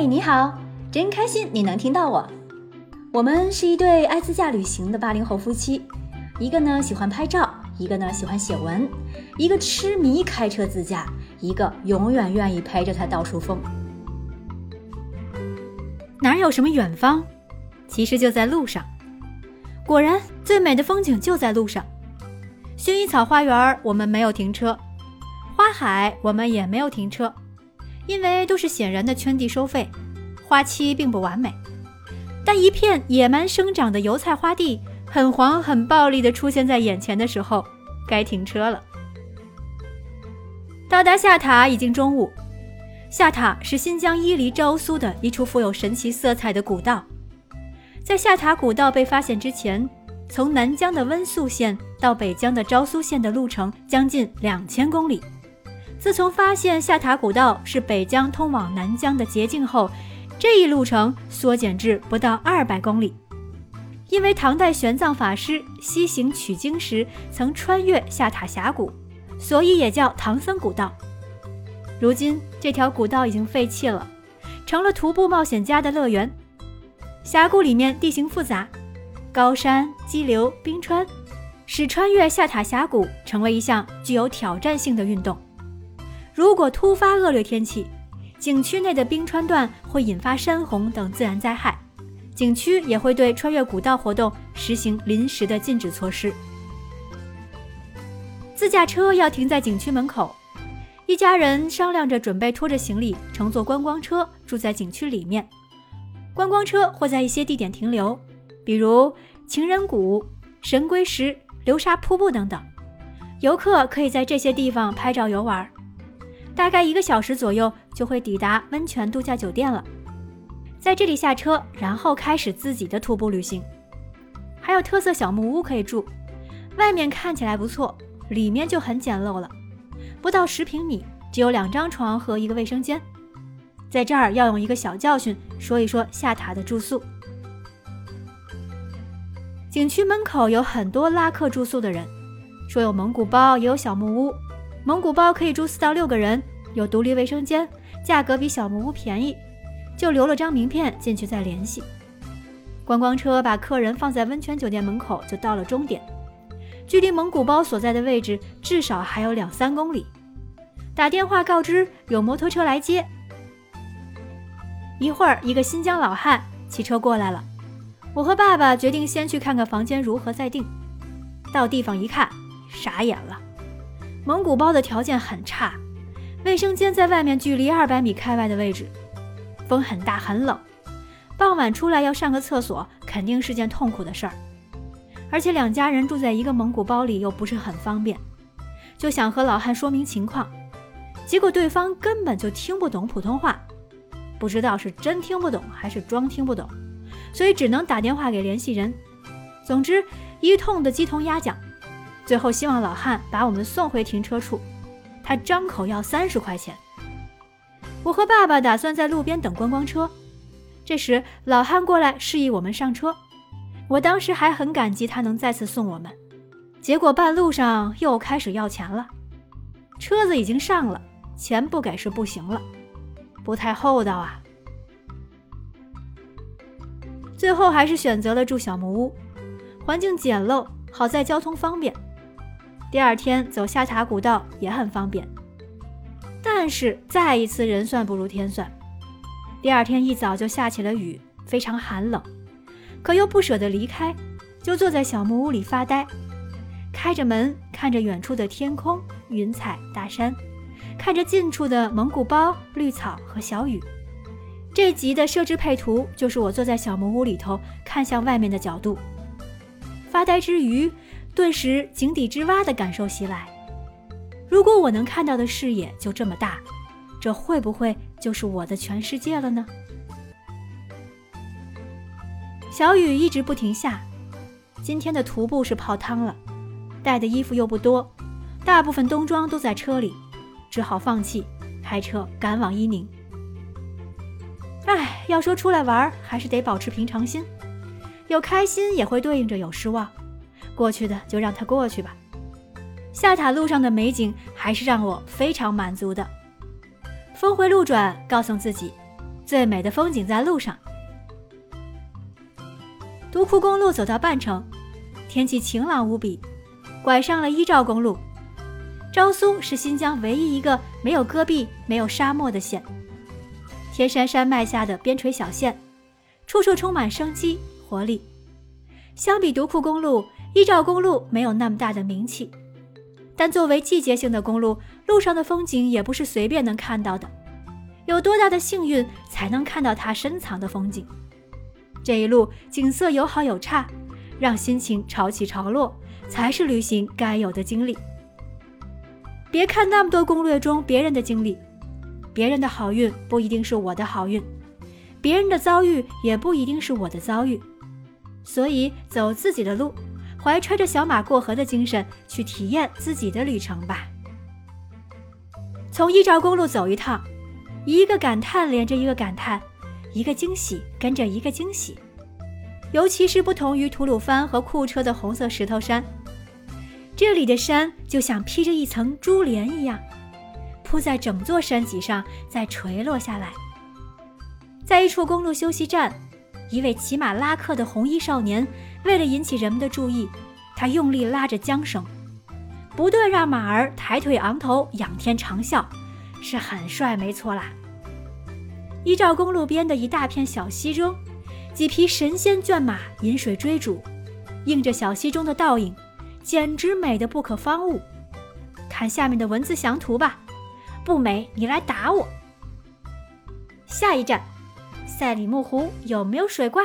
嘿，你好，真开心你能听到我。我们是一对爱自驾旅行的八零后夫妻，一个呢喜欢拍照，一个呢喜欢写文，一个痴迷开车自驾，一个永远愿意陪着他到处疯。哪有什么远方，其实就在路上。果然，最美的风景就在路上。薰衣草花园，我们没有停车；花海，我们也没有停车。因为都是显然的圈地收费，花期并不完美，但一片野蛮生长的油菜花地，很黄很暴力地出现在眼前的时候，该停车了。到达下塔已经中午，下塔是新疆伊犁昭苏的一处富有神奇色彩的古道。在下塔古道被发现之前，从南疆的温宿县到北疆的昭苏县的路程将近两千公里。自从发现下塔古道是北疆通往南疆的捷径后，这一路程缩减至不到二百公里。因为唐代玄奘法师西行取经时曾穿越下塔峡谷，所以也叫唐僧古道。如今这条古道已经废弃了，成了徒步冒险家的乐园。峡谷里面地形复杂，高山、激流、冰川，使穿越下塔峡谷成为一项具有挑战性的运动。如果突发恶劣天气，景区内的冰川段会引发山洪等自然灾害，景区也会对穿越古道活动实行临时的禁止措施。自驾车要停在景区门口，一家人商量着准备拖着行李乘坐观光车住在景区里面。观光车会在一些地点停留，比如情人谷、神龟石、流沙瀑布等等，游客可以在这些地方拍照游玩。大概一个小时左右就会抵达温泉度假酒店了，在这里下车，然后开始自己的徒步旅行。还有特色小木屋可以住，外面看起来不错，里面就很简陋了，不到十平米，只有两张床和一个卫生间。在这儿要用一个小教训说一说下塔的住宿。景区门口有很多拉客住宿的人，说有蒙古包，也有小木屋。蒙古包可以住四到六个人，有独立卫生间，价格比小木屋便宜，就留了张名片进去再联系。观光车把客人放在温泉酒店门口，就到了终点，距离蒙古包所在的位置至少还有两三公里。打电话告知有摩托车来接。一会儿，一个新疆老汉骑车过来了，我和爸爸决定先去看看房间如何再定。到地方一看，傻眼了。蒙古包的条件很差，卫生间在外面距离二百米开外的位置，风很大很冷，傍晚出来要上个厕所肯定是件痛苦的事儿，而且两家人住在一个蒙古包里又不是很方便，就想和老汉说明情况，结果对方根本就听不懂普通话，不知道是真听不懂还是装听不懂，所以只能打电话给联系人，总之一通的鸡同鸭讲。最后，希望老汉把我们送回停车处。他张口要三十块钱。我和爸爸打算在路边等观光车。这时，老汉过来示意我们上车。我当时还很感激他能再次送我们，结果半路上又开始要钱了。车子已经上了，钱不给是不行了，不太厚道啊。最后还是选择了住小木屋，环境简陋，好在交通方便。第二天走下塔古道也很方便，但是再一次人算不如天算。第二天一早就下起了雨，非常寒冷，可又不舍得离开，就坐在小木屋里发呆，开着门看着远处的天空、云彩、大山，看着近处的蒙古包、绿草和小雨。这集的设置配图就是我坐在小木屋里头看向外面的角度，发呆之余。顿时井底之蛙的感受袭来。如果我能看到的视野就这么大，这会不会就是我的全世界了呢？小雨一直不停下。今天的徒步是泡汤了，带的衣服又不多，大部分冬装都在车里，只好放弃，开车赶往伊宁。唉，要说出来玩，还是得保持平常心，有开心也会对应着有失望。过去的就让它过去吧。下塔路上的美景还是让我非常满足的。峰回路转，告诉自己，最美的风景在路上。独库公路走到半程，天气晴朗无比，拐上了伊兆公路。昭苏是新疆唯一一个没有戈壁、没有沙漠的县，天山山脉下的边陲小县，处处充满生机活力。相比独库公路，依照公路没有那么大的名气，但作为季节性的公路，路上的风景也不是随便能看到的。有多大的幸运，才能看到它深藏的风景？这一路景色有好有差，让心情潮起潮落，才是旅行该有的经历。别看那么多攻略中别人的经历，别人的好运不一定是我的好运，别人的遭遇也不一定是我的遭遇。所以走自己的路，怀揣着小马过河的精神去体验自己的旅程吧。从一兆公路走一趟，一个感叹连着一个感叹。一个惊喜跟着一个惊喜，尤其是不同于吐鲁番和库车的红色石头山，这里的山就像披着一层珠帘一样，铺在整座山脊上，再垂落下来。在一处公路休息站，一位骑马拉客的红衣少年，为了引起人们的注意，他用力拉着缰绳，不断让马儿抬腿昂头，仰天长啸，是很帅，没错啦。依照公路边的一大片小溪中，几匹神仙眷马饮水追逐，映着小溪中的倒影，简直美得不可方物。看下面的文字详图吧，不美你来打我。下一站，赛里木湖有没有水怪？